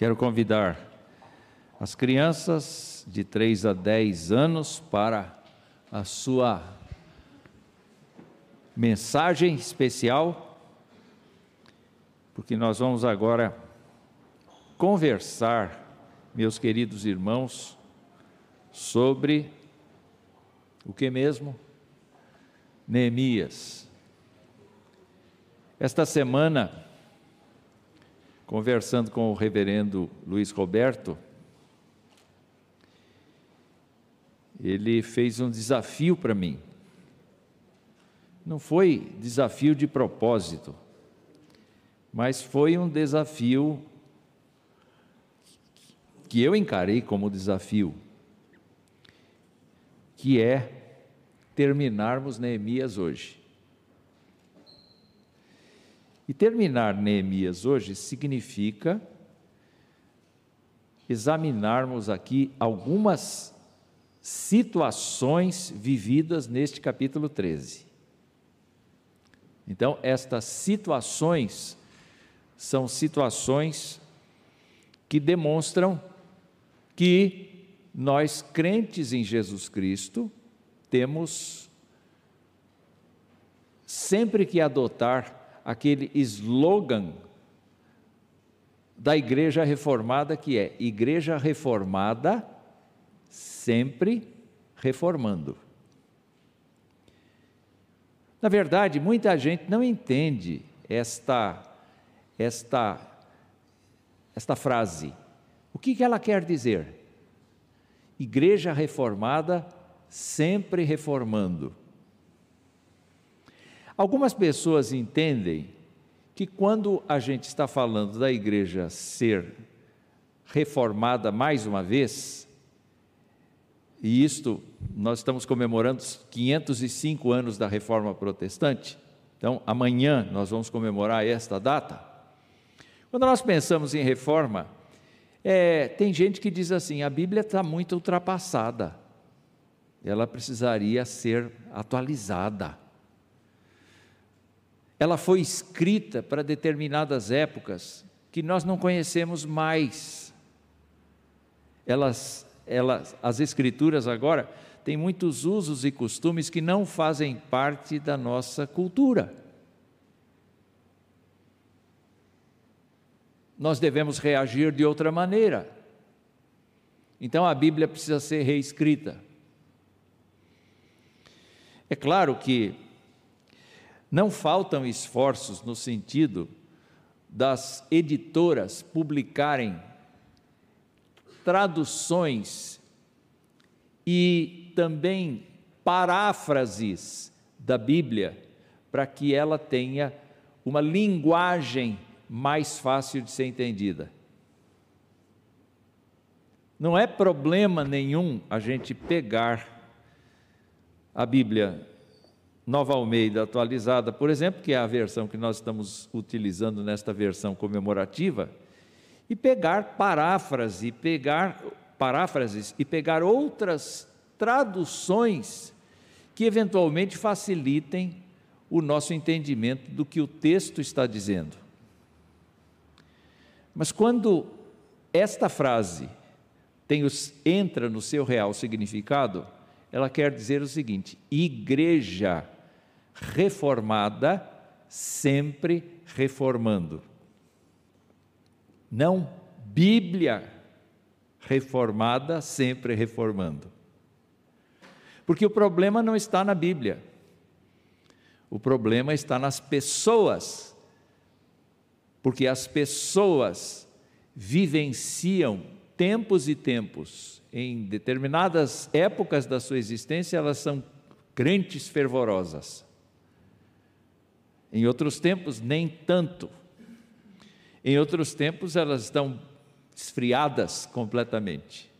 Quero convidar as crianças de 3 a 10 anos para a sua mensagem especial, porque nós vamos agora conversar, meus queridos irmãos, sobre o que mesmo? Neemias. Esta semana, conversando com o reverendo Luiz Roberto, ele fez um desafio para mim. Não foi desafio de propósito, mas foi um desafio que eu encarei como desafio, que é terminarmos Neemias hoje. E terminar Neemias hoje significa examinarmos aqui algumas situações vividas neste capítulo 13. Então, estas situações são situações que demonstram que nós, crentes em Jesus Cristo, temos sempre que adotar aquele slogan da Igreja Reformada que é Igreja Reformada sempre reformando. Na verdade, muita gente não entende esta esta esta frase. O que, que ela quer dizer? Igreja reformada sempre reformando. Algumas pessoas entendem que quando a gente está falando da igreja ser reformada mais uma vez, e isto nós estamos comemorando 505 anos da reforma protestante, então amanhã nós vamos comemorar esta data. Quando nós pensamos em reforma, é, tem gente que diz assim: a Bíblia está muito ultrapassada, ela precisaria ser atualizada ela foi escrita para determinadas épocas que nós não conhecemos mais. Elas, elas, as escrituras agora têm muitos usos e costumes que não fazem parte da nossa cultura. Nós devemos reagir de outra maneira. Então a Bíblia precisa ser reescrita. É claro que não faltam esforços no sentido das editoras publicarem traduções e também paráfrases da Bíblia para que ela tenha uma linguagem mais fácil de ser entendida. Não é problema nenhum a gente pegar a Bíblia Nova Almeida atualizada, por exemplo, que é a versão que nós estamos utilizando nesta versão comemorativa, e pegar paráfrase, pegar paráfrases e pegar outras traduções que eventualmente facilitem o nosso entendimento do que o texto está dizendo. Mas quando esta frase os, entra no seu real significado, ela quer dizer o seguinte: igreja reformada, sempre reformando. Não Bíblia reformada, sempre reformando. Porque o problema não está na Bíblia. O problema está nas pessoas. Porque as pessoas vivenciam tempos e tempos, em determinadas épocas da sua existência, elas são crentes fervorosas. Em outros tempos, nem tanto. Em outros tempos, elas estão esfriadas completamente.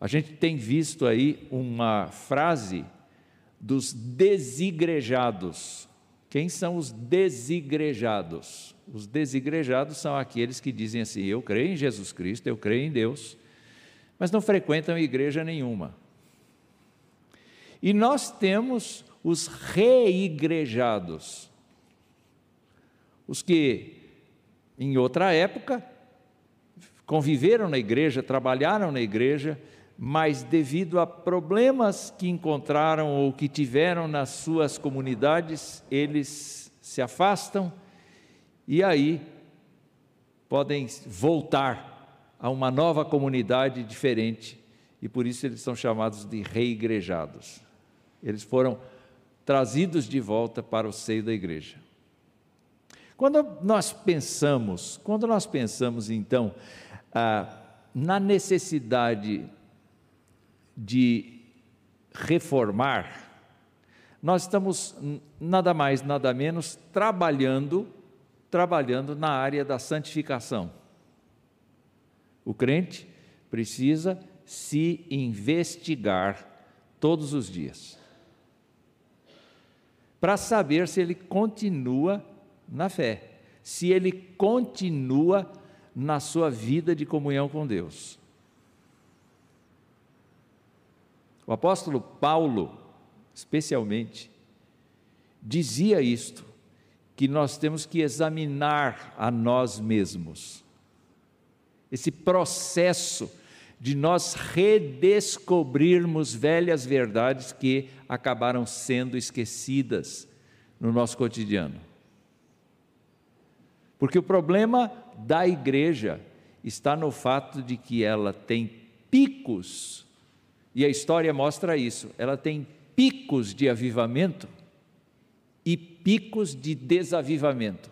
A gente tem visto aí uma frase dos desigrejados. Quem são os desigrejados? Os desigrejados são aqueles que dizem assim: Eu creio em Jesus Cristo, eu creio em Deus, mas não frequentam igreja nenhuma. E nós temos os reigrejados, os que em outra época, conviveram na igreja, trabalharam na igreja, mas devido a problemas que encontraram ou que tiveram nas suas comunidades, eles se afastam e aí podem voltar a uma nova comunidade diferente e por isso eles são chamados de reigrejados. Eles foram trazidos de volta para o seio da igreja. Quando nós pensamos, quando nós pensamos então ah, na necessidade de reformar, nós estamos nada mais, nada menos trabalhando, trabalhando na área da santificação. O crente precisa se investigar todos os dias para saber se ele continua na fé, se ele continua na sua vida de comunhão com Deus. O apóstolo Paulo, especialmente, dizia isto, que nós temos que examinar a nós mesmos. Esse processo de nós redescobrirmos velhas verdades que acabaram sendo esquecidas no nosso cotidiano. Porque o problema da igreja está no fato de que ela tem picos, e a história mostra isso, ela tem picos de avivamento e picos de desavivamento.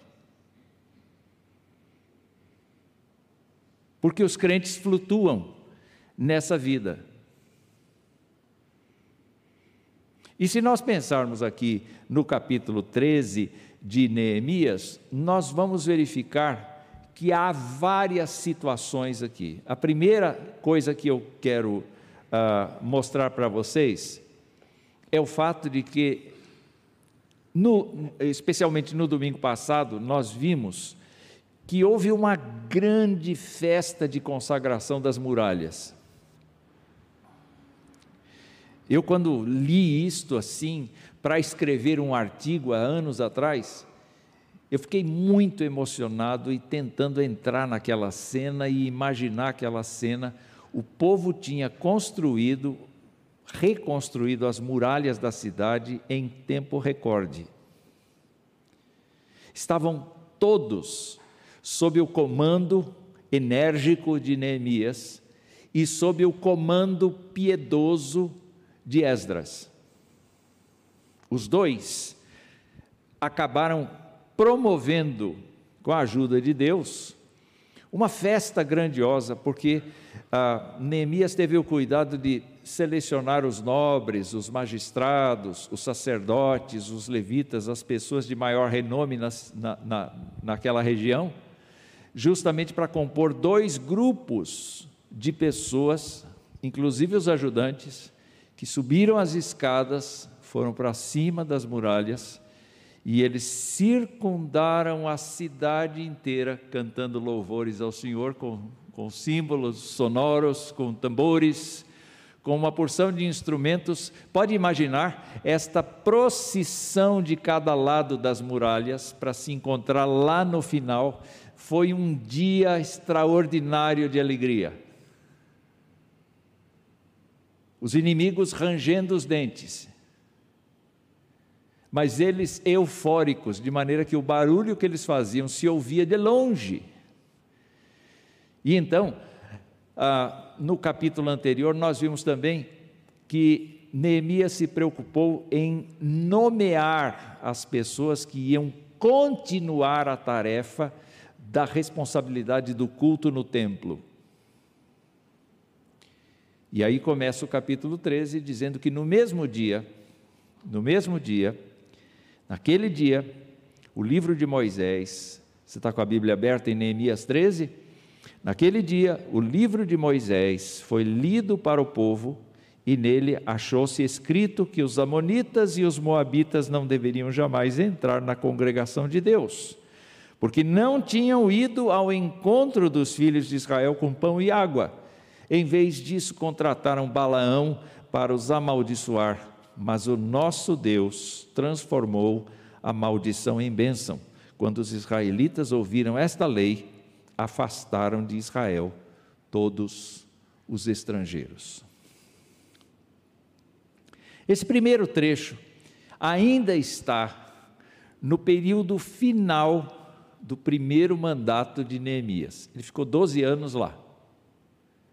Porque os crentes flutuam nessa vida. E se nós pensarmos aqui no capítulo 13 de Neemias, nós vamos verificar que há várias situações aqui. A primeira coisa que eu quero uh, mostrar para vocês é o fato de que, no, especialmente no domingo passado, nós vimos que houve uma grande festa de consagração das muralhas. Eu, quando li isto assim, para escrever um artigo há anos atrás, eu fiquei muito emocionado e tentando entrar naquela cena e imaginar aquela cena. O povo tinha construído, reconstruído as muralhas da cidade em tempo recorde. Estavam todos sob o comando enérgico de Neemias e sob o comando piedoso de Esdras. Os dois acabaram promovendo, com a ajuda de Deus, uma festa grandiosa, porque ah, Neemias teve o cuidado de selecionar os nobres, os magistrados, os sacerdotes, os levitas, as pessoas de maior renome na, na, naquela região, justamente para compor dois grupos de pessoas, inclusive os ajudantes, que subiram as escadas, foram para cima das muralhas e eles circundaram a cidade inteira cantando louvores ao Senhor com, com símbolos sonoros, com tambores, com uma porção de instrumentos. Pode imaginar esta procissão de cada lado das muralhas para se encontrar lá no final. Foi um dia extraordinário de alegria. Os inimigos rangendo os dentes, mas eles eufóricos, de maneira que o barulho que eles faziam se ouvia de longe. E então, ah, no capítulo anterior, nós vimos também que Neemias se preocupou em nomear as pessoas que iam continuar a tarefa da responsabilidade do culto no templo. E aí começa o capítulo 13 dizendo que no mesmo dia, no mesmo dia, Naquele dia, o livro de Moisés, você está com a Bíblia aberta em Neemias 13? Naquele dia, o livro de Moisés foi lido para o povo e nele achou-se escrito que os Amonitas e os Moabitas não deveriam jamais entrar na congregação de Deus, porque não tinham ido ao encontro dos filhos de Israel com pão e água. Em vez disso, contrataram Balaão para os amaldiçoar mas o nosso Deus transformou a maldição em bênção, quando os israelitas ouviram esta lei, afastaram de Israel todos os estrangeiros. Esse primeiro trecho ainda está no período final do primeiro mandato de Neemias. Ele ficou 12 anos lá,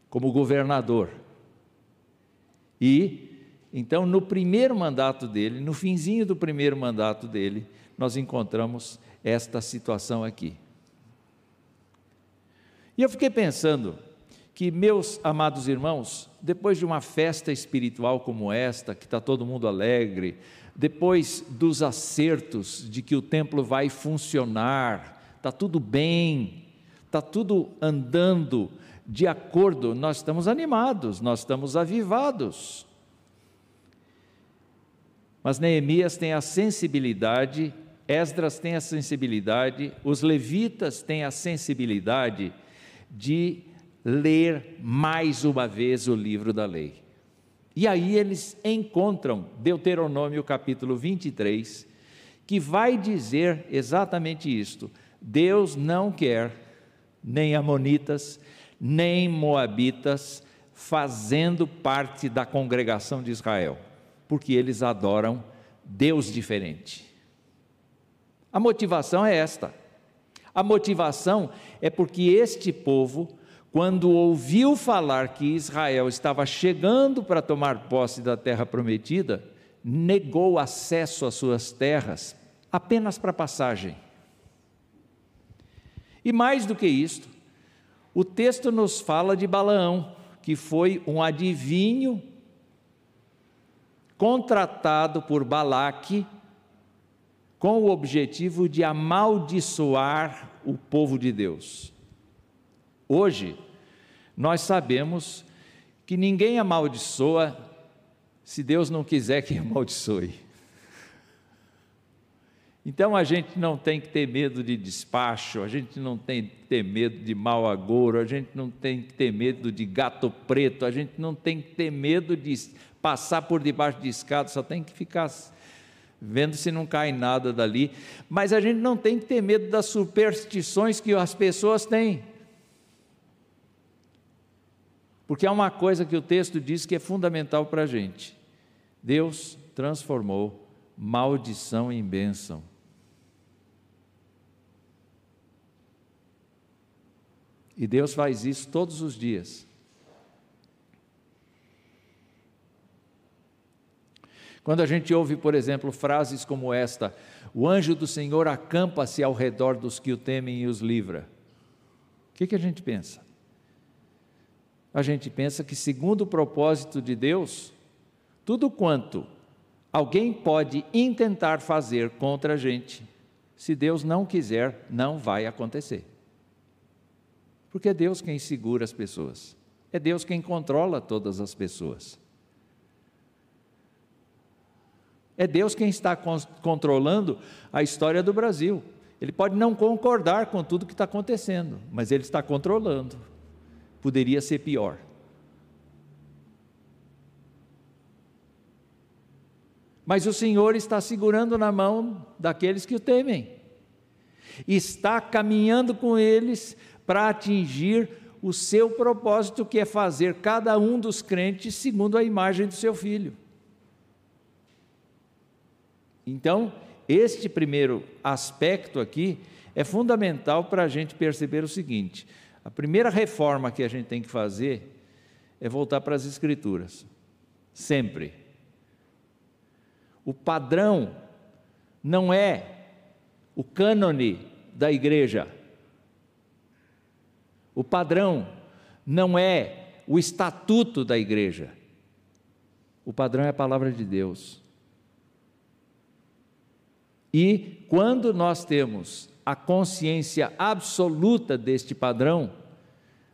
como governador. E, então, no primeiro mandato dele, no finzinho do primeiro mandato dele, nós encontramos esta situação aqui. E eu fiquei pensando que, meus amados irmãos, depois de uma festa espiritual como esta, que está todo mundo alegre, depois dos acertos de que o templo vai funcionar, está tudo bem, está tudo andando de acordo, nós estamos animados, nós estamos avivados. Mas Neemias tem a sensibilidade Esdras tem a sensibilidade, os levitas têm a sensibilidade de ler mais uma vez o livro da lei. E aí eles encontram Deuteronômio capítulo 23, que vai dizer exatamente isto: Deus não quer nem Amonitas, nem Moabitas fazendo parte da congregação de Israel, porque eles adoram Deus diferente. A motivação é esta. A motivação é porque este povo, quando ouviu falar que Israel estava chegando para tomar posse da terra prometida, negou acesso às suas terras apenas para passagem. E mais do que isto, o texto nos fala de Balaão, que foi um adivinho contratado por Balaque com o objetivo de amaldiçoar o povo de Deus. Hoje, nós sabemos que ninguém amaldiçoa se Deus não quiser que amaldiçoe. Então a gente não tem que ter medo de despacho, a gente não tem que ter medo de mau agouro, a gente não tem que ter medo de gato preto, a gente não tem que ter medo de passar por debaixo de escada, só tem que ficar vendo se não cai nada dali. Mas a gente não tem que ter medo das superstições que as pessoas têm. Porque há uma coisa que o texto diz que é fundamental para a gente: Deus transformou maldição em bênção. E Deus faz isso todos os dias. Quando a gente ouve, por exemplo, frases como esta: O anjo do Senhor acampa-se ao redor dos que o temem e os livra. O que, que a gente pensa? A gente pensa que, segundo o propósito de Deus, tudo quanto alguém pode intentar fazer contra a gente, se Deus não quiser, não vai acontecer. Porque é Deus quem segura as pessoas, é Deus quem controla todas as pessoas. É Deus quem está controlando a história do Brasil. Ele pode não concordar com tudo que está acontecendo, mas ele está controlando. Poderia ser pior. Mas o Senhor está segurando na mão daqueles que o temem, está caminhando com eles para atingir o seu propósito, que é fazer cada um dos crentes segundo a imagem do seu filho. Então, este primeiro aspecto aqui é fundamental para a gente perceber o seguinte: a primeira reforma que a gente tem que fazer é voltar para as Escrituras, sempre. O padrão não é o cânone da igreja, o padrão não é o estatuto da igreja, o padrão é a palavra de Deus. E quando nós temos a consciência absoluta deste padrão,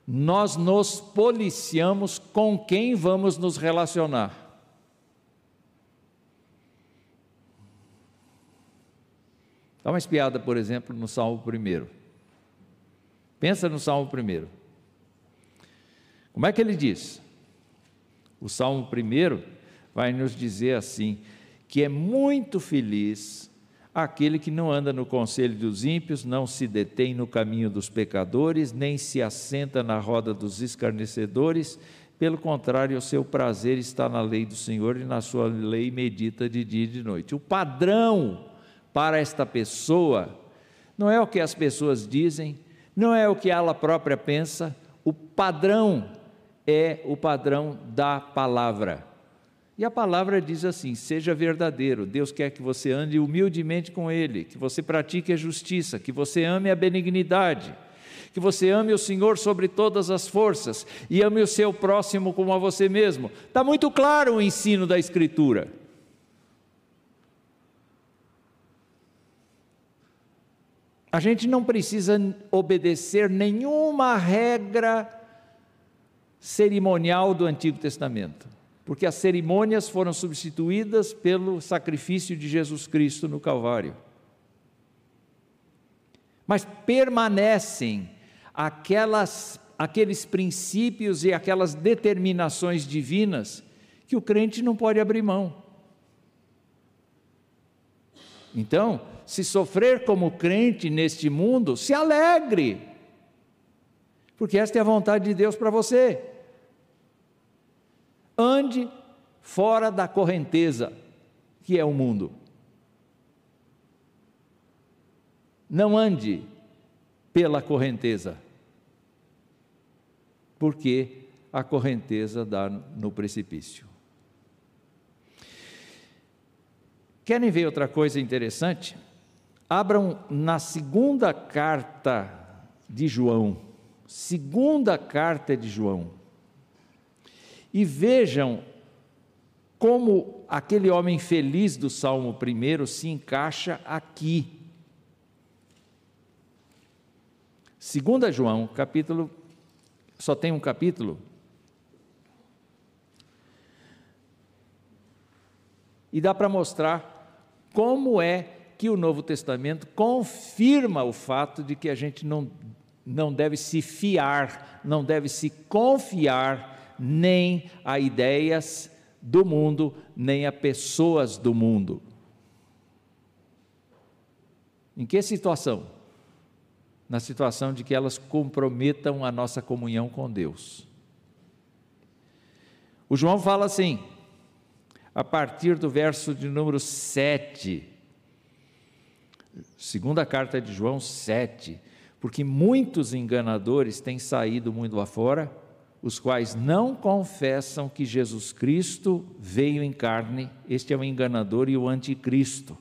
nós nos policiamos com quem vamos nos relacionar. Dá uma espiada, por exemplo, no Salmo 1. Pensa no Salmo 1. Como é que ele diz? O Salmo 1 vai nos dizer assim: que é muito feliz Aquele que não anda no conselho dos ímpios, não se detém no caminho dos pecadores, nem se assenta na roda dos escarnecedores, pelo contrário, o seu prazer está na lei do Senhor e na sua lei medita de dia e de noite. O padrão para esta pessoa não é o que as pessoas dizem, não é o que ela própria pensa, o padrão é o padrão da palavra. E a palavra diz assim: seja verdadeiro. Deus quer que você ande humildemente com Ele, que você pratique a justiça, que você ame a benignidade, que você ame o Senhor sobre todas as forças e ame o seu próximo como a você mesmo. Está muito claro o ensino da Escritura. A gente não precisa obedecer nenhuma regra cerimonial do Antigo Testamento, porque as cerimônias foram substituídas pelo sacrifício de Jesus Cristo no Calvário. Mas permanecem aquelas, aqueles princípios e aquelas determinações divinas que o crente não pode abrir mão. Então, se sofrer como crente neste mundo, se alegre, porque esta é a vontade de Deus para você. Ande fora da correnteza que é o mundo. Não ande pela correnteza, porque a correnteza dá no precipício. Querem ver outra coisa interessante? Abram na segunda carta de João, segunda carta de João, e vejam como aquele homem feliz do Salmo 1 se encaixa aqui. Segunda João, capítulo, só tem um capítulo. E dá para mostrar como é que o Novo Testamento confirma o fato de que a gente não, não deve se fiar, não deve se confiar nem a ideias do mundo, nem a pessoas do mundo. Em que situação? Na situação de que elas comprometam a nossa comunhão com Deus. O João fala assim, a partir do verso de número 7 Segunda carta de João 7, porque muitos enganadores têm saído muito afora, os quais não confessam que Jesus Cristo veio em carne, este é o enganador e o anticristo.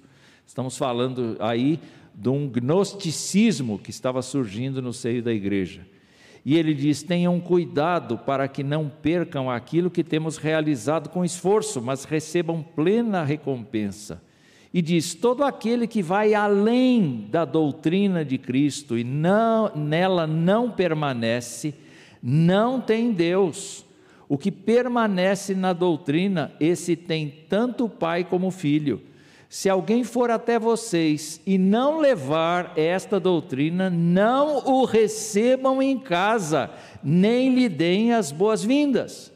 Estamos falando aí de um gnosticismo que estava surgindo no seio da igreja. E ele diz: tenham cuidado para que não percam aquilo que temos realizado com esforço, mas recebam plena recompensa e diz: todo aquele que vai além da doutrina de Cristo e não, nela não permanece, não tem Deus. O que permanece na doutrina, esse tem tanto pai como filho. Se alguém for até vocês e não levar esta doutrina, não o recebam em casa, nem lhe deem as boas-vindas,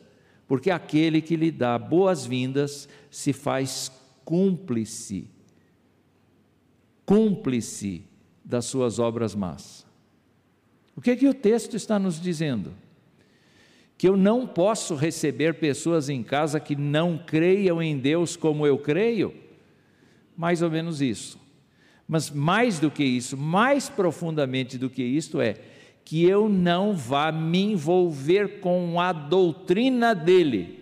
porque aquele que lhe dá boas-vindas se faz cúmplice, cúmplice das suas obras más. O que é que o texto está nos dizendo? Que eu não posso receber pessoas em casa que não creiam em Deus como eu creio? Mais ou menos isso. Mas mais do que isso, mais profundamente do que isto é, que eu não vá me envolver com a doutrina dele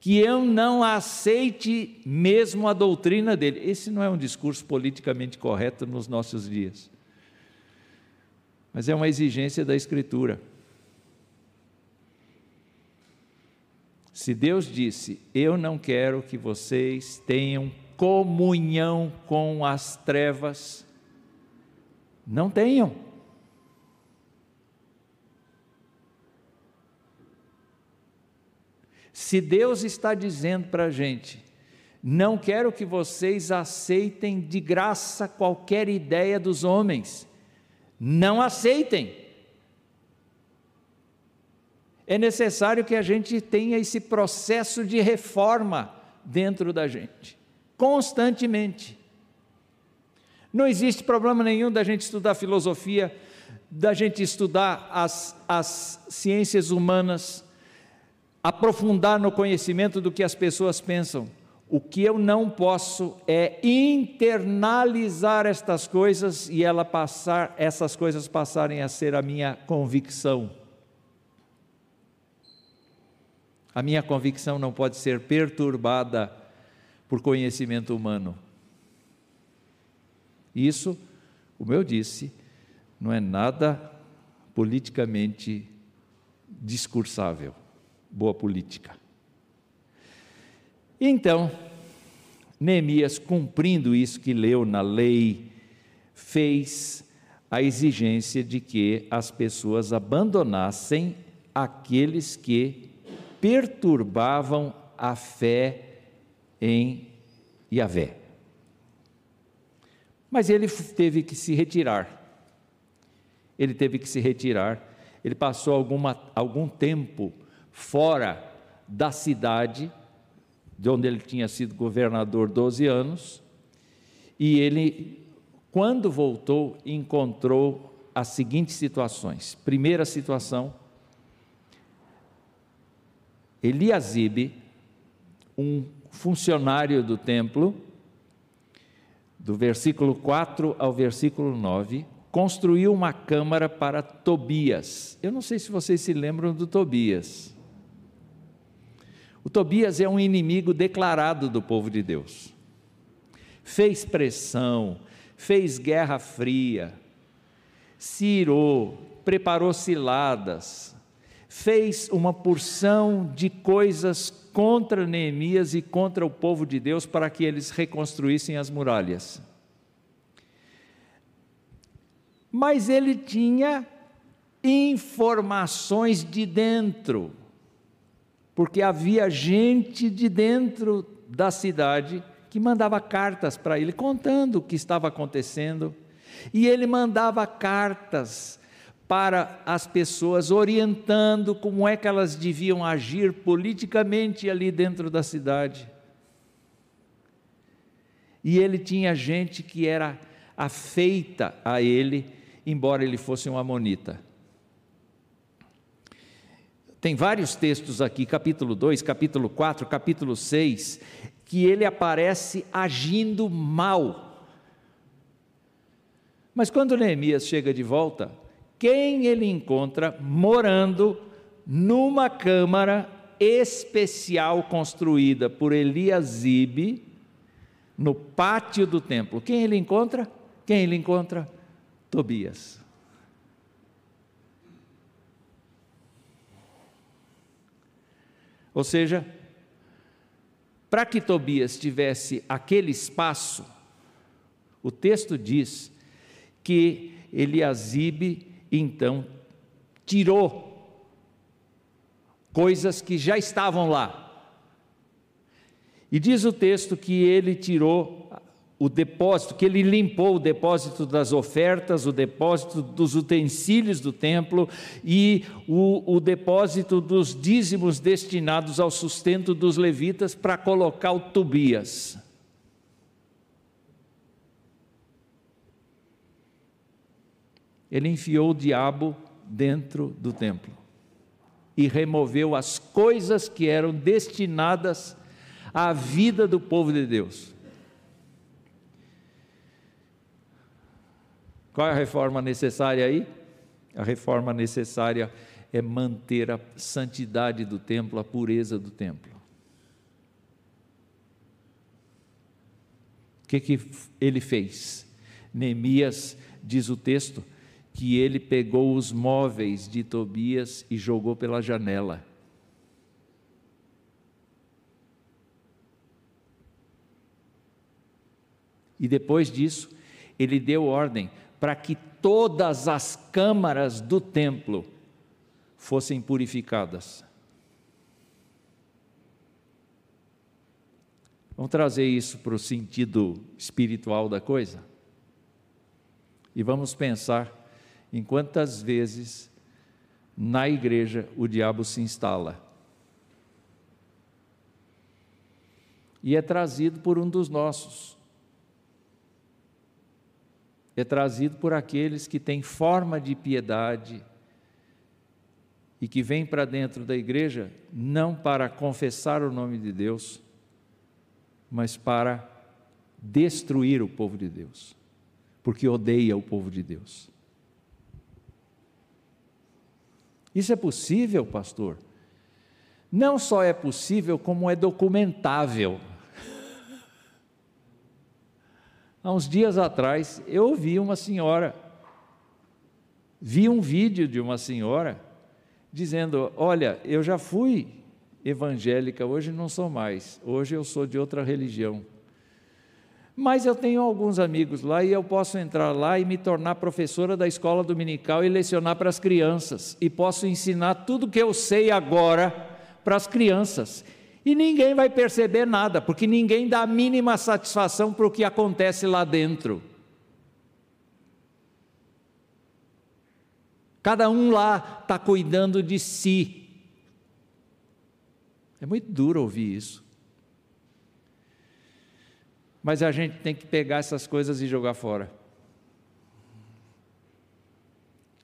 que eu não aceite mesmo a doutrina dele. Esse não é um discurso politicamente correto nos nossos dias, mas é uma exigência da Escritura. Se Deus disse: Eu não quero que vocês tenham comunhão com as trevas, não tenham. Se Deus está dizendo para a gente, não quero que vocês aceitem de graça qualquer ideia dos homens, não aceitem. É necessário que a gente tenha esse processo de reforma dentro da gente, constantemente. Não existe problema nenhum da gente estudar filosofia, da gente estudar as, as ciências humanas, aprofundar no conhecimento do que as pessoas pensam. O que eu não posso é internalizar estas coisas e ela passar, essas coisas passarem a ser a minha convicção. A minha convicção não pode ser perturbada por conhecimento humano. Isso, como eu disse, não é nada politicamente discursável, boa política. Então, Neemias, cumprindo isso que leu na lei, fez a exigência de que as pessoas abandonassem aqueles que perturbavam a fé em Yahvé. Mas ele teve que se retirar. Ele teve que se retirar. Ele passou alguma, algum tempo fora da cidade, de onde ele tinha sido governador 12 anos, e ele, quando voltou, encontrou as seguintes situações. Primeira situação, Eliasibe, um funcionário do templo, do versículo 4 ao versículo 9, construiu uma câmara para Tobias. Eu não sei se vocês se lembram do Tobias. O Tobias é um inimigo declarado do povo de Deus. Fez pressão, fez guerra fria, se irou, preparou ciladas, fez uma porção de coisas contra Neemias e contra o povo de Deus para que eles reconstruíssem as muralhas. Mas ele tinha informações de dentro, porque havia gente de dentro da cidade que mandava cartas para ele contando o que estava acontecendo, e ele mandava cartas para as pessoas, orientando como é que elas deviam agir politicamente ali dentro da cidade. E ele tinha gente que era afeita a ele, embora ele fosse um amonita. Tem vários textos aqui, capítulo 2, capítulo 4, capítulo 6, que ele aparece agindo mal. Mas quando Neemias chega de volta, quem ele encontra morando numa câmara especial construída por Eliasibe no pátio do templo. Quem ele encontra? Quem ele encontra? Tobias. Ou seja, para que Tobias tivesse aquele espaço, o texto diz que Eliasibe então tirou coisas que já estavam lá. E diz o texto que ele tirou o depósito, que ele limpou o depósito das ofertas, o depósito dos utensílios do templo e o, o depósito dos dízimos destinados ao sustento dos levitas para colocar o Tobias. ele enfiou o diabo dentro do templo e removeu as coisas que eram destinadas à vida do povo de Deus. Qual é a reforma necessária aí? A reforma necessária é manter a santidade do templo, a pureza do templo. O que, que ele fez? Neemias, diz o texto, que ele pegou os móveis de Tobias e jogou pela janela. E depois disso, ele deu ordem para que todas as câmaras do templo fossem purificadas. Vamos trazer isso para o sentido espiritual da coisa? E vamos pensar em quantas vezes na igreja o diabo se instala. E é trazido por um dos nossos. É trazido por aqueles que têm forma de piedade e que vêm para dentro da igreja não para confessar o nome de Deus, mas para destruir o povo de Deus, porque odeia o povo de Deus. Isso é possível, pastor? Não só é possível, como é documentável. Há uns dias atrás, eu ouvi uma senhora, vi um vídeo de uma senhora dizendo: Olha, eu já fui evangélica, hoje não sou mais, hoje eu sou de outra religião. Mas eu tenho alguns amigos lá e eu posso entrar lá e me tornar professora da escola dominical e lecionar para as crianças. E posso ensinar tudo que eu sei agora para as crianças. E ninguém vai perceber nada, porque ninguém dá a mínima satisfação para o que acontece lá dentro. Cada um lá está cuidando de si. É muito duro ouvir isso. Mas a gente tem que pegar essas coisas e jogar fora.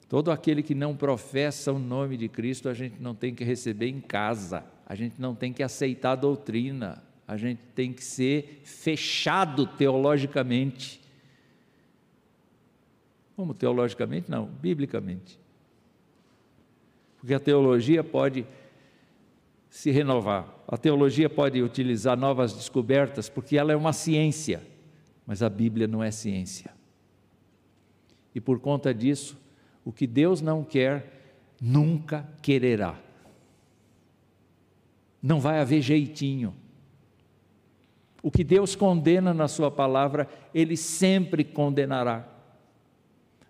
Todo aquele que não professa o nome de Cristo, a gente não tem que receber em casa a gente não tem que aceitar a doutrina, a gente tem que ser fechado teologicamente. Como teologicamente? Não, biblicamente. Porque a teologia pode se renovar, a teologia pode utilizar novas descobertas, porque ela é uma ciência, mas a Bíblia não é ciência. E por conta disso, o que Deus não quer, nunca quererá não vai haver jeitinho. O que Deus condena na Sua palavra, Ele sempre condenará.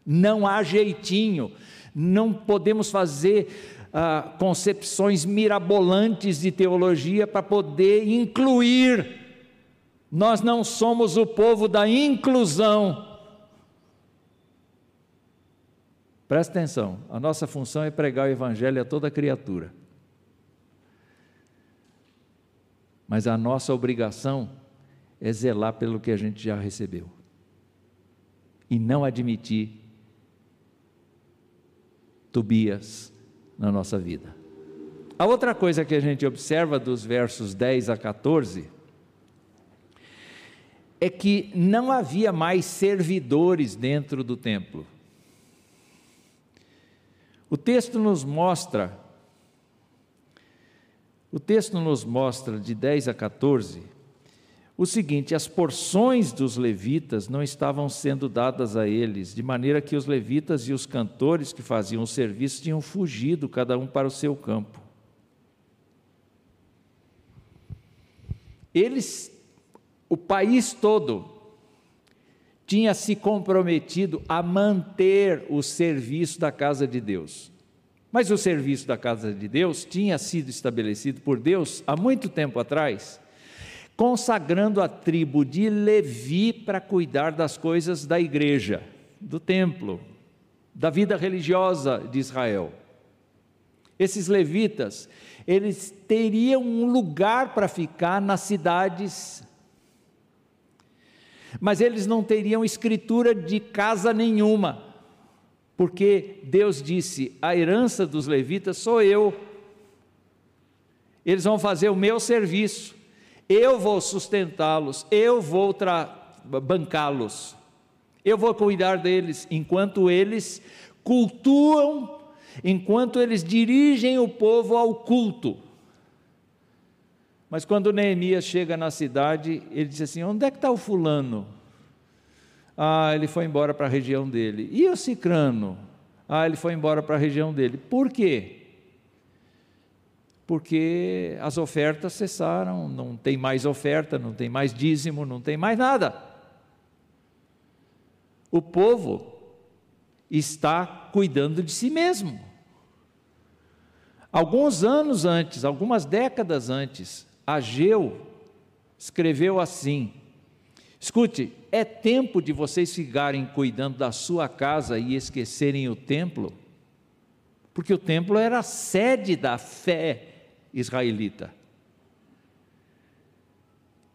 Não há jeitinho, não podemos fazer ah, concepções mirabolantes de teologia para poder incluir. Nós não somos o povo da inclusão. Presta atenção, a nossa função é pregar o Evangelho a toda criatura. Mas a nossa obrigação é zelar pelo que a gente já recebeu e não admitir Tobias na nossa vida. A outra coisa que a gente observa dos versos 10 a 14 é que não havia mais servidores dentro do templo. O texto nos mostra o texto nos mostra de 10 a 14 o seguinte: as porções dos levitas não estavam sendo dadas a eles, de maneira que os levitas e os cantores que faziam o serviço tinham fugido, cada um para o seu campo. Eles, o país todo, tinha se comprometido a manter o serviço da casa de Deus. Mas o serviço da casa de Deus tinha sido estabelecido por Deus há muito tempo atrás, consagrando a tribo de Levi para cuidar das coisas da igreja, do templo, da vida religiosa de Israel. Esses levitas, eles teriam um lugar para ficar nas cidades, mas eles não teriam escritura de casa nenhuma porque Deus disse: a herança dos levitas sou eu, eles vão fazer o meu serviço, eu vou sustentá-los, eu vou bancá-los, eu vou cuidar deles, enquanto eles cultuam, enquanto eles dirigem o povo ao culto. Mas quando Neemias chega na cidade, ele diz assim: onde é que está o fulano? Ah, ele foi embora para a região dele. E o cicrano? Ah, ele foi embora para a região dele. Por quê? Porque as ofertas cessaram, não tem mais oferta, não tem mais dízimo, não tem mais nada. O povo está cuidando de si mesmo. Alguns anos antes, algumas décadas antes, Ageu escreveu assim: Escute, é tempo de vocês ficarem cuidando da sua casa e esquecerem o templo, porque o templo era a sede da fé israelita.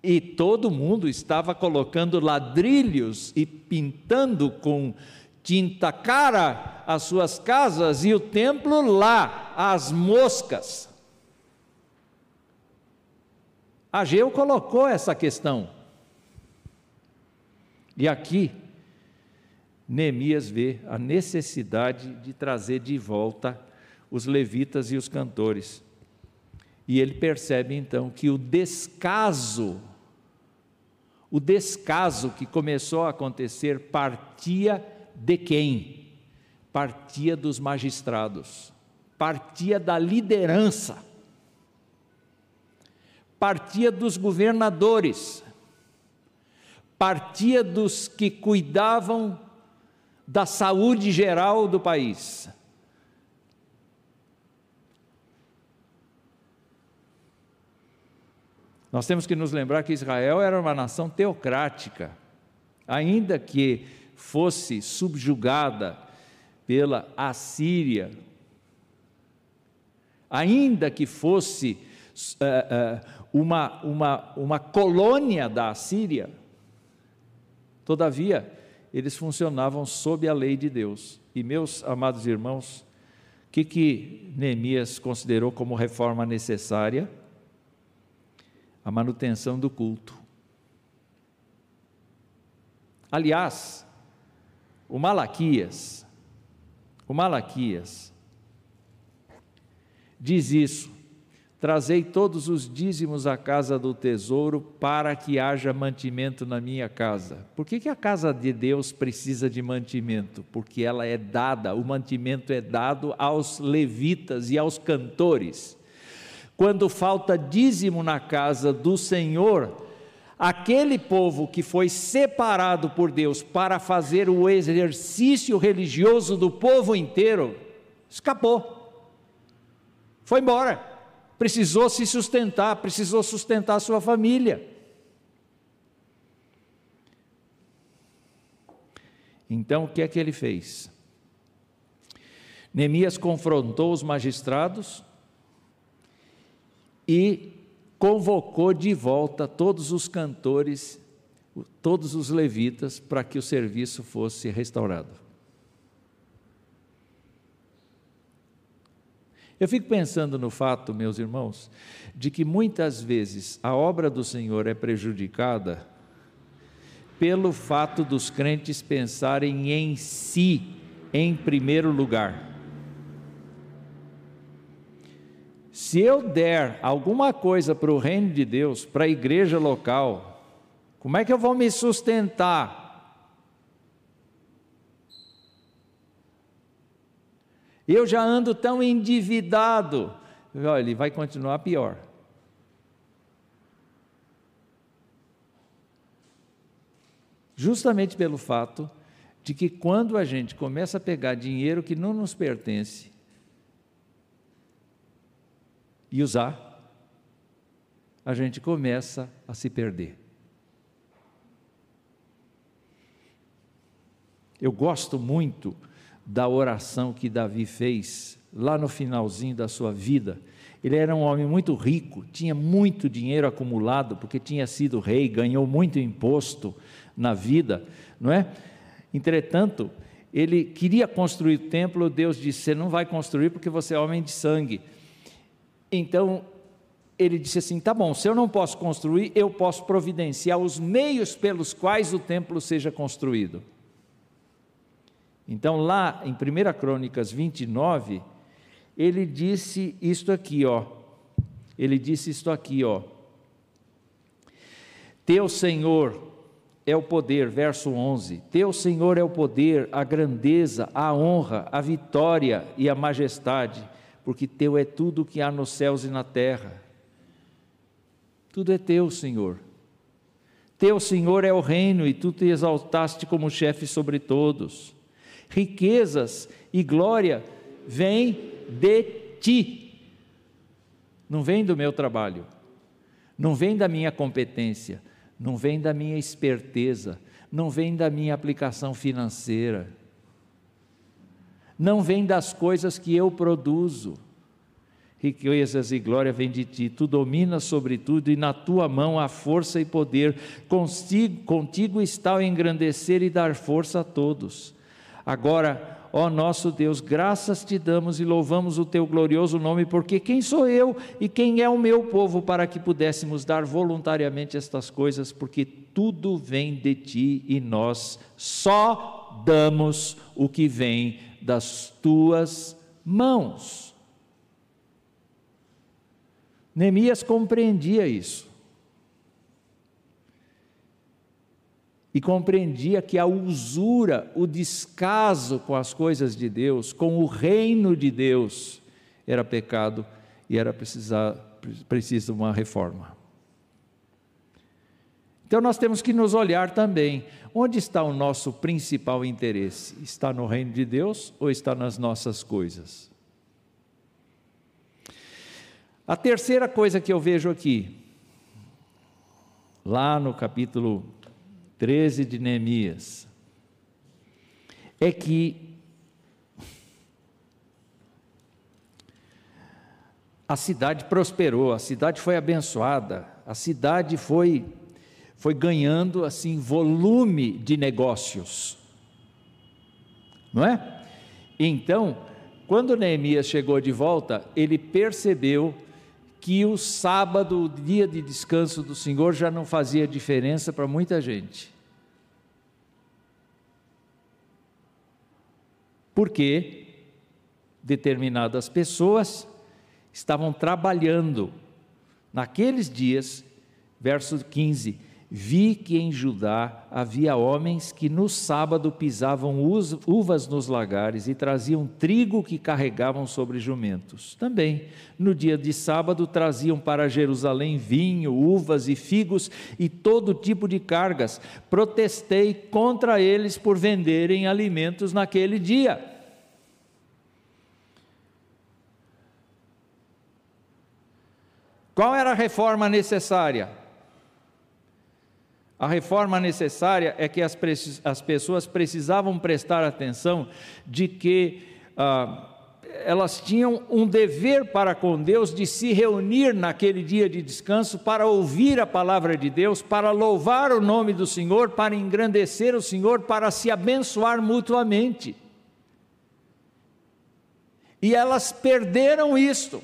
e todo mundo estava colocando ladrilhos e pintando com tinta cara as suas casas e o templo lá, as moscas. Ageu colocou essa questão. E aqui, Neemias vê a necessidade de trazer de volta os levitas e os cantores. E ele percebe então que o descaso, o descaso que começou a acontecer partia de quem? Partia dos magistrados, partia da liderança, partia dos governadores, partia dos que cuidavam da saúde geral do país. Nós temos que nos lembrar que Israel era uma nação teocrática, ainda que fosse subjugada pela Assíria, ainda que fosse uh, uh, uma, uma, uma colônia da Assíria, todavia, eles funcionavam sob a lei de Deus. E, meus amados irmãos, o que, que Neemias considerou como reforma necessária? a manutenção do culto. Aliás, o Malaquias, o Malaquias diz isso: Trazei todos os dízimos à casa do tesouro para que haja mantimento na minha casa. Por que, que a casa de Deus precisa de mantimento? Porque ela é dada, o mantimento é dado aos levitas e aos cantores quando falta dízimo na casa do Senhor, aquele povo que foi separado por Deus para fazer o exercício religioso do povo inteiro, escapou, foi embora, precisou se sustentar, precisou sustentar sua família. Então o que é que ele fez? Neemias confrontou os magistrados, e convocou de volta todos os cantores, todos os levitas, para que o serviço fosse restaurado. Eu fico pensando no fato, meus irmãos, de que muitas vezes a obra do Senhor é prejudicada pelo fato dos crentes pensarem em si em primeiro lugar. Se eu der alguma coisa para o reino de Deus, para a igreja local, como é que eu vou me sustentar? Eu já ando tão endividado. Olha, ele vai continuar pior. Justamente pelo fato de que quando a gente começa a pegar dinheiro que não nos pertence, e usar, a gente começa a se perder. Eu gosto muito da oração que Davi fez lá no finalzinho da sua vida. Ele era um homem muito rico, tinha muito dinheiro acumulado, porque tinha sido rei, ganhou muito imposto na vida, não é? Entretanto, ele queria construir o templo, Deus disse: Você não vai construir porque você é homem de sangue. Então ele disse assim: tá bom, se eu não posso construir, eu posso providenciar os meios pelos quais o templo seja construído. Então, lá em 1 Crônicas 29, ele disse isto aqui, ó. Ele disse isto aqui, ó. Teu Senhor é o poder, verso 11. Teu Senhor é o poder, a grandeza, a honra, a vitória e a majestade porque teu é tudo o que há nos céus e na terra. Tudo é teu, Senhor. Teu, Senhor, é o reino e tu te exaltaste como chefe sobre todos. Riquezas e glória vêm de ti, não vem do meu trabalho, não vem da minha competência, não vem da minha esperteza, não vem da minha aplicação financeira não vem das coisas que eu produzo. riquezas e glória vêm de ti, tu dominas sobre tudo, e na tua mão há força e poder, contigo, contigo está o engrandecer e dar força a todos. Agora, ó nosso Deus, graças te damos e louvamos o teu glorioso nome, porque quem sou eu e quem é o meu povo para que pudéssemos dar voluntariamente estas coisas, porque tudo vem de ti e nós só damos o que vem das tuas mãos. Neemias compreendia isso. E compreendia que a usura, o descaso com as coisas de Deus, com o reino de Deus, era pecado e era precisar, preciso uma reforma. Então nós temos que nos olhar também. Onde está o nosso principal interesse? Está no reino de Deus ou está nas nossas coisas? A terceira coisa que eu vejo aqui, lá no capítulo 13 de Neemias, é que a cidade prosperou, a cidade foi abençoada, a cidade foi foi ganhando assim volume de negócios. Não é? Então, quando Neemias chegou de volta, ele percebeu que o sábado, o dia de descanso do Senhor, já não fazia diferença para muita gente. Porque determinadas pessoas estavam trabalhando naqueles dias, verso 15, Vi que em Judá havia homens que no sábado pisavam uvas nos lagares e traziam trigo que carregavam sobre jumentos. Também, no dia de sábado, traziam para Jerusalém vinho, uvas e figos e todo tipo de cargas. Protestei contra eles por venderem alimentos naquele dia. Qual era a reforma necessária? A reforma necessária é que as, as pessoas precisavam prestar atenção de que ah, elas tinham um dever para com Deus de se reunir naquele dia de descanso para ouvir a palavra de Deus, para louvar o nome do Senhor, para engrandecer o Senhor, para se abençoar mutuamente. E elas perderam isto,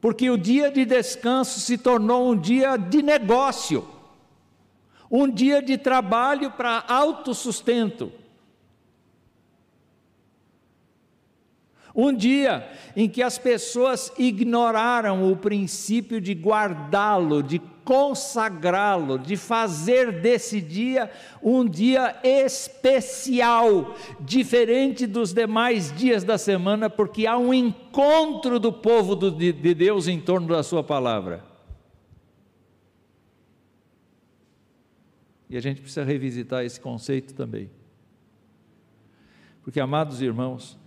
porque o dia de descanso se tornou um dia de negócio um dia de trabalho para autossustento. Um dia em que as pessoas ignoraram o princípio de guardá-lo, de consagrá-lo, de fazer desse dia um dia especial, diferente dos demais dias da semana, porque há um encontro do povo de Deus em torno da Sua palavra. E a gente precisa revisitar esse conceito também. Porque, amados irmãos,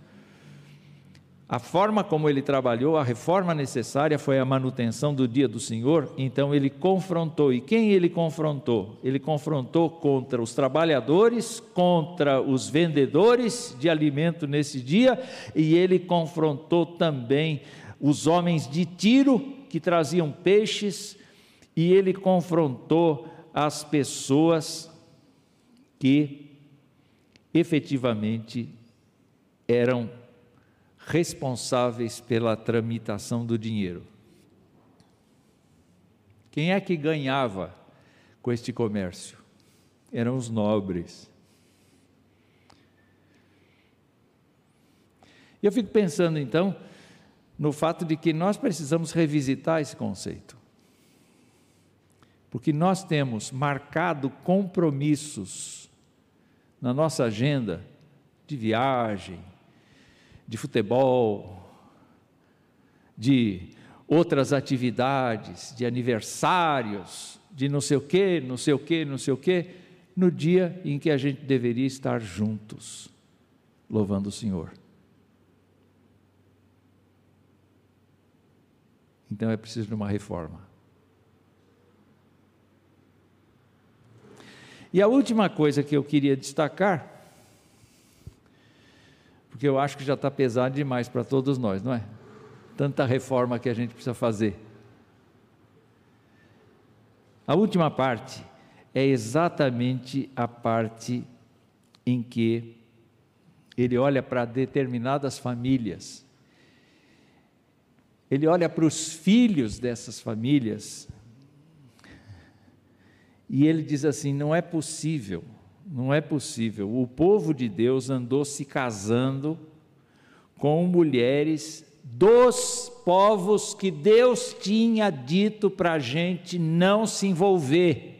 a forma como ele trabalhou, a reforma necessária foi a manutenção do dia do Senhor, então ele confrontou. E quem ele confrontou? Ele confrontou contra os trabalhadores, contra os vendedores de alimento nesse dia, e ele confrontou também os homens de Tiro que traziam peixes, e ele confrontou as pessoas que efetivamente eram responsáveis pela tramitação do dinheiro. Quem é que ganhava com este comércio? Eram os nobres. Eu fico pensando então no fato de que nós precisamos revisitar esse conceito porque nós temos marcado compromissos na nossa agenda de viagem, de futebol, de outras atividades, de aniversários, de não sei o quê, não sei o quê, não sei o quê, no dia em que a gente deveria estar juntos, louvando o Senhor. Então é preciso de uma reforma. E a última coisa que eu queria destacar, porque eu acho que já está pesado demais para todos nós, não é? tanta reforma que a gente precisa fazer. A última parte é exatamente a parte em que ele olha para determinadas famílias, ele olha para os filhos dessas famílias, e ele diz assim: não é possível, não é possível. O povo de Deus andou se casando com mulheres dos povos que Deus tinha dito para a gente não se envolver.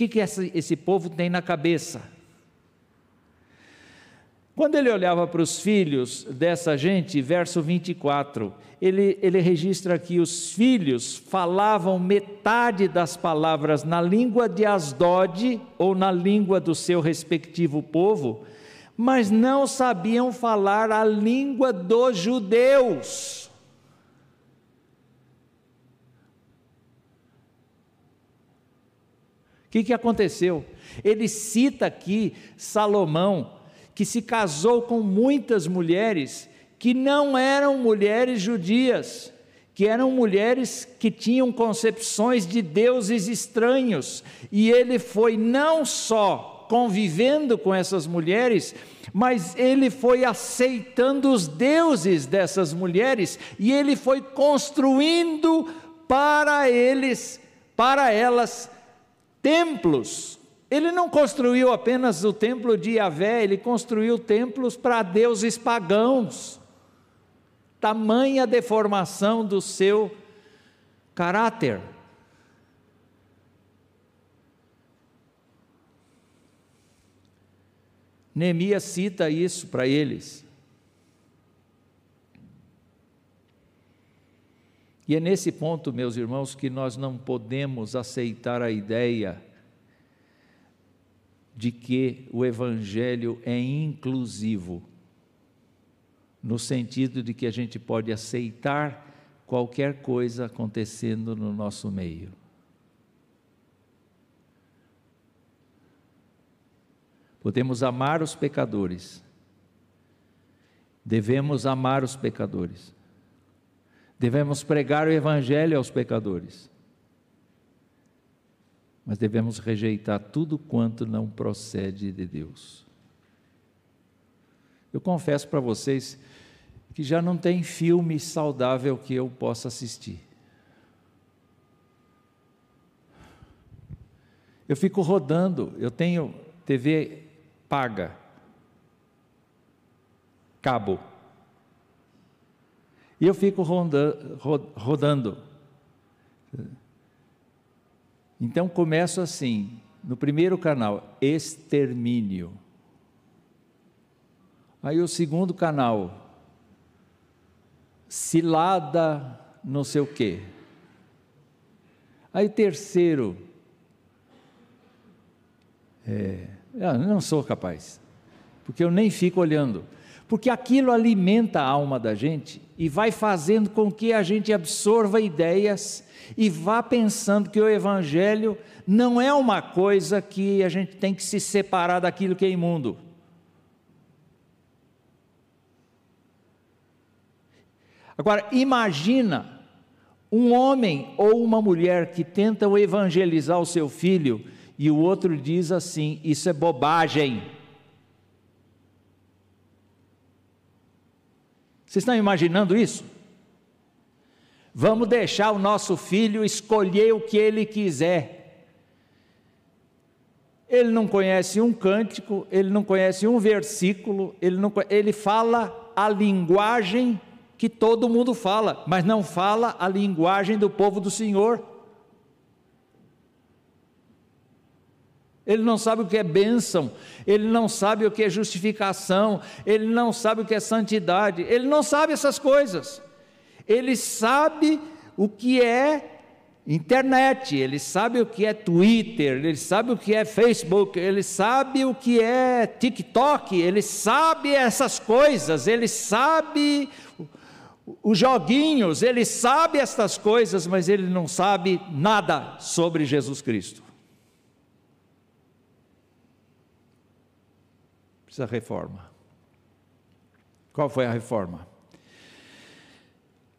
que, que esse, esse povo tem na cabeça? Quando ele olhava para os filhos dessa gente, verso 24, ele, ele registra que os filhos falavam metade das palavras na língua de Asdod ou na língua do seu respectivo povo, mas não sabiam falar a língua dos judeus. O que, que aconteceu? Ele cita aqui Salomão, que se casou com muitas mulheres que não eram mulheres judias, que eram mulheres que tinham concepções de deuses estranhos, e ele foi não só convivendo com essas mulheres, mas ele foi aceitando os deuses dessas mulheres e ele foi construindo para eles, para elas templos. Ele não construiu apenas o templo de Yahvé, ele construiu templos para deuses pagãos. Tamanha deformação do seu caráter. Neemias cita isso para eles. E é nesse ponto, meus irmãos, que nós não podemos aceitar a ideia de que o Evangelho é inclusivo, no sentido de que a gente pode aceitar qualquer coisa acontecendo no nosso meio. Podemos amar os pecadores, devemos amar os pecadores Devemos pregar o Evangelho aos pecadores. Mas devemos rejeitar tudo quanto não procede de Deus. Eu confesso para vocês que já não tem filme saudável que eu possa assistir. Eu fico rodando, eu tenho TV paga, cabo. E eu fico rodando. Então começo assim, no primeiro canal, extermínio. Aí o segundo canal, cilada não sei o quê. Aí terceiro, é, eu não sou capaz, porque eu nem fico olhando porque aquilo alimenta a alma da gente e vai fazendo com que a gente absorva ideias e vá pensando que o Evangelho não é uma coisa que a gente tem que se separar daquilo que é imundo. Agora, imagina um homem ou uma mulher que tentam evangelizar o seu filho e o outro diz assim: Isso é bobagem. Vocês estão imaginando isso? Vamos deixar o nosso filho escolher o que ele quiser. Ele não conhece um cântico, ele não conhece um versículo, ele, não, ele fala a linguagem que todo mundo fala, mas não fala a linguagem do povo do Senhor. Ele não sabe o que é bênção, ele não sabe o que é justificação, ele não sabe o que é santidade, ele não sabe essas coisas. Ele sabe o que é internet, ele sabe o que é Twitter, ele sabe o que é Facebook, ele sabe o que é TikTok, ele sabe essas coisas, ele sabe os joguinhos, ele sabe estas coisas, mas ele não sabe nada sobre Jesus Cristo. Precisa reforma. Qual foi a reforma?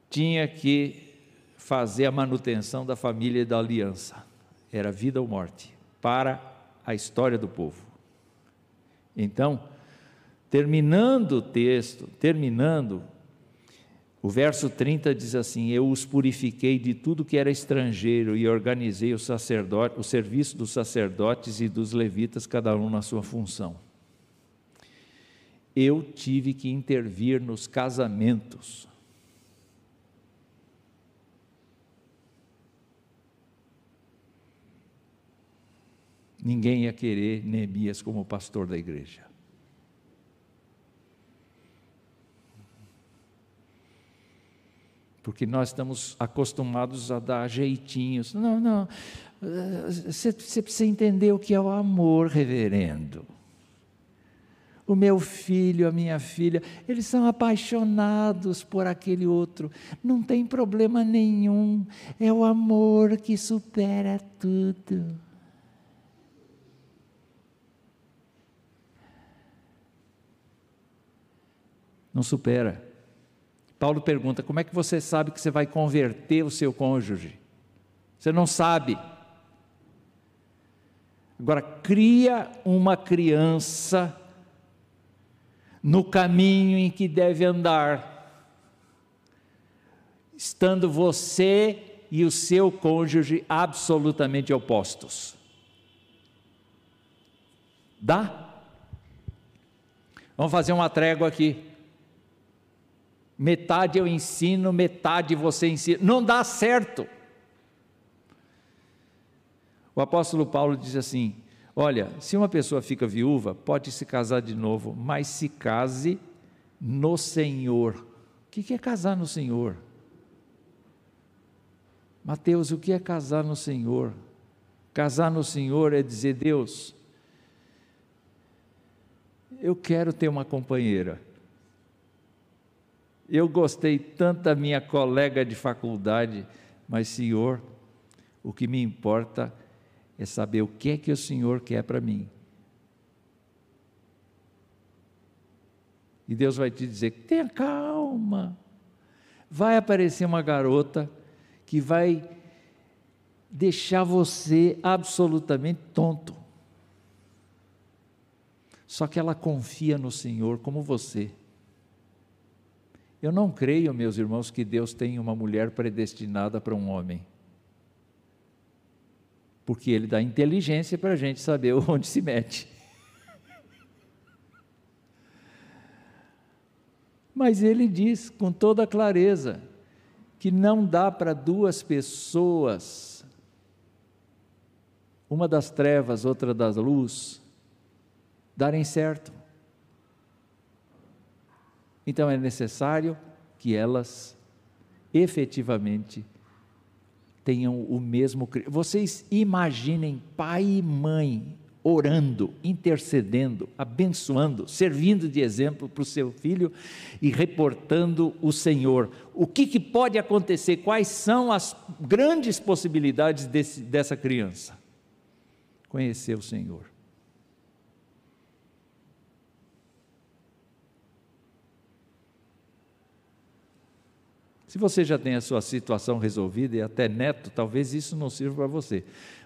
Tinha que fazer a manutenção da família e da aliança. Era vida ou morte para a história do povo. Então, terminando o texto, terminando, o verso 30 diz assim: Eu os purifiquei de tudo que era estrangeiro e organizei o, sacerdote, o serviço dos sacerdotes e dos levitas, cada um na sua função. Eu tive que intervir nos casamentos. Ninguém ia querer Neemias como pastor da igreja. porque nós estamos acostumados a dar jeitinhos. Não, não. Você, você precisa entender o que é o amor, reverendo. O meu filho, a minha filha, eles são apaixonados por aquele outro. Não tem problema nenhum. É o amor que supera tudo. Não supera. Paulo pergunta: como é que você sabe que você vai converter o seu cônjuge? Você não sabe. Agora, cria uma criança no caminho em que deve andar, estando você e o seu cônjuge absolutamente opostos. Dá? Vamos fazer uma trégua aqui metade eu ensino, metade você ensina. Não dá certo. O apóstolo Paulo diz assim: Olha, se uma pessoa fica viúva, pode se casar de novo, mas se case no Senhor. O que é casar no Senhor? Mateus, o que é casar no Senhor? Casar no Senhor é dizer: Deus, eu quero ter uma companheira eu gostei tanto da minha colega de faculdade, mas, Senhor, o que me importa é saber o que é que o Senhor quer para mim. E Deus vai te dizer: tenha calma. Vai aparecer uma garota que vai deixar você absolutamente tonto. Só que ela confia no Senhor como você. Eu não creio, meus irmãos, que Deus tenha uma mulher predestinada para um homem. Porque Ele dá inteligência para a gente saber onde se mete. Mas Ele diz com toda clareza que não dá para duas pessoas, uma das trevas, outra das luz, darem certo. Então é necessário que elas efetivamente tenham o mesmo. Vocês imaginem pai e mãe orando, intercedendo, abençoando, servindo de exemplo para o seu filho e reportando o Senhor. O que, que pode acontecer? Quais são as grandes possibilidades desse, dessa criança? Conhecer o Senhor. Se você já tem a sua situação resolvida e até neto, talvez isso não sirva para você.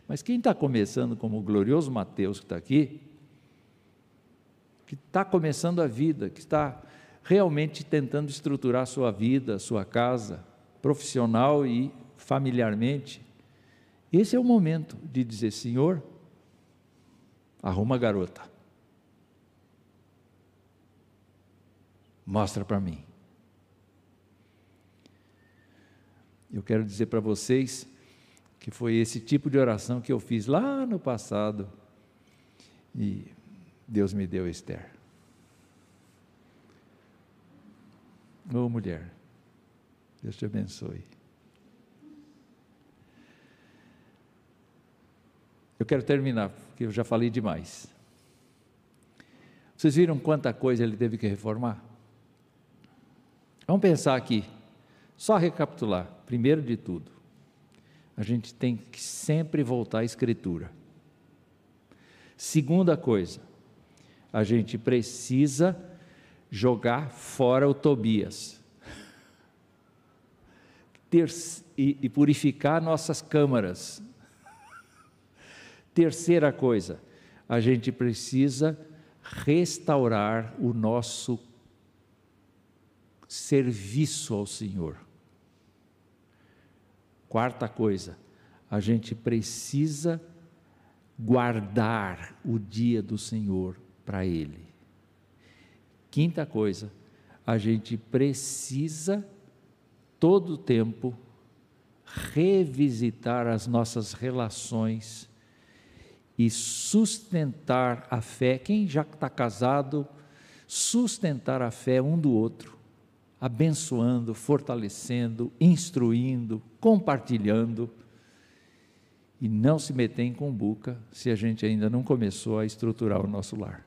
Mas quem está começando, como o glorioso Mateus que está aqui, que está começando a vida, que está realmente tentando estruturar a sua vida, a sua casa, profissional e familiarmente, esse é o momento de dizer: Senhor, arruma a garota, mostra para mim. Eu quero dizer para vocês que foi esse tipo de oração que eu fiz lá no passado e Deus me deu Esther. Ô oh, mulher, Deus te abençoe. Eu quero terminar, porque eu já falei demais. Vocês viram quanta coisa ele teve que reformar? Vamos pensar aqui. Só recapitular, primeiro de tudo, a gente tem que sempre voltar à Escritura. Segunda coisa, a gente precisa jogar fora o Tobias. Ter, e, e purificar nossas câmaras. Terceira coisa, a gente precisa restaurar o nosso serviço ao Senhor. Quarta coisa, a gente precisa guardar o dia do Senhor para Ele. Quinta coisa, a gente precisa todo tempo revisitar as nossas relações e sustentar a fé. Quem já está casado, sustentar a fé um do outro, abençoando, fortalecendo, instruindo, compartilhando e não se meter em cumbuca se a gente ainda não começou a estruturar o nosso lar.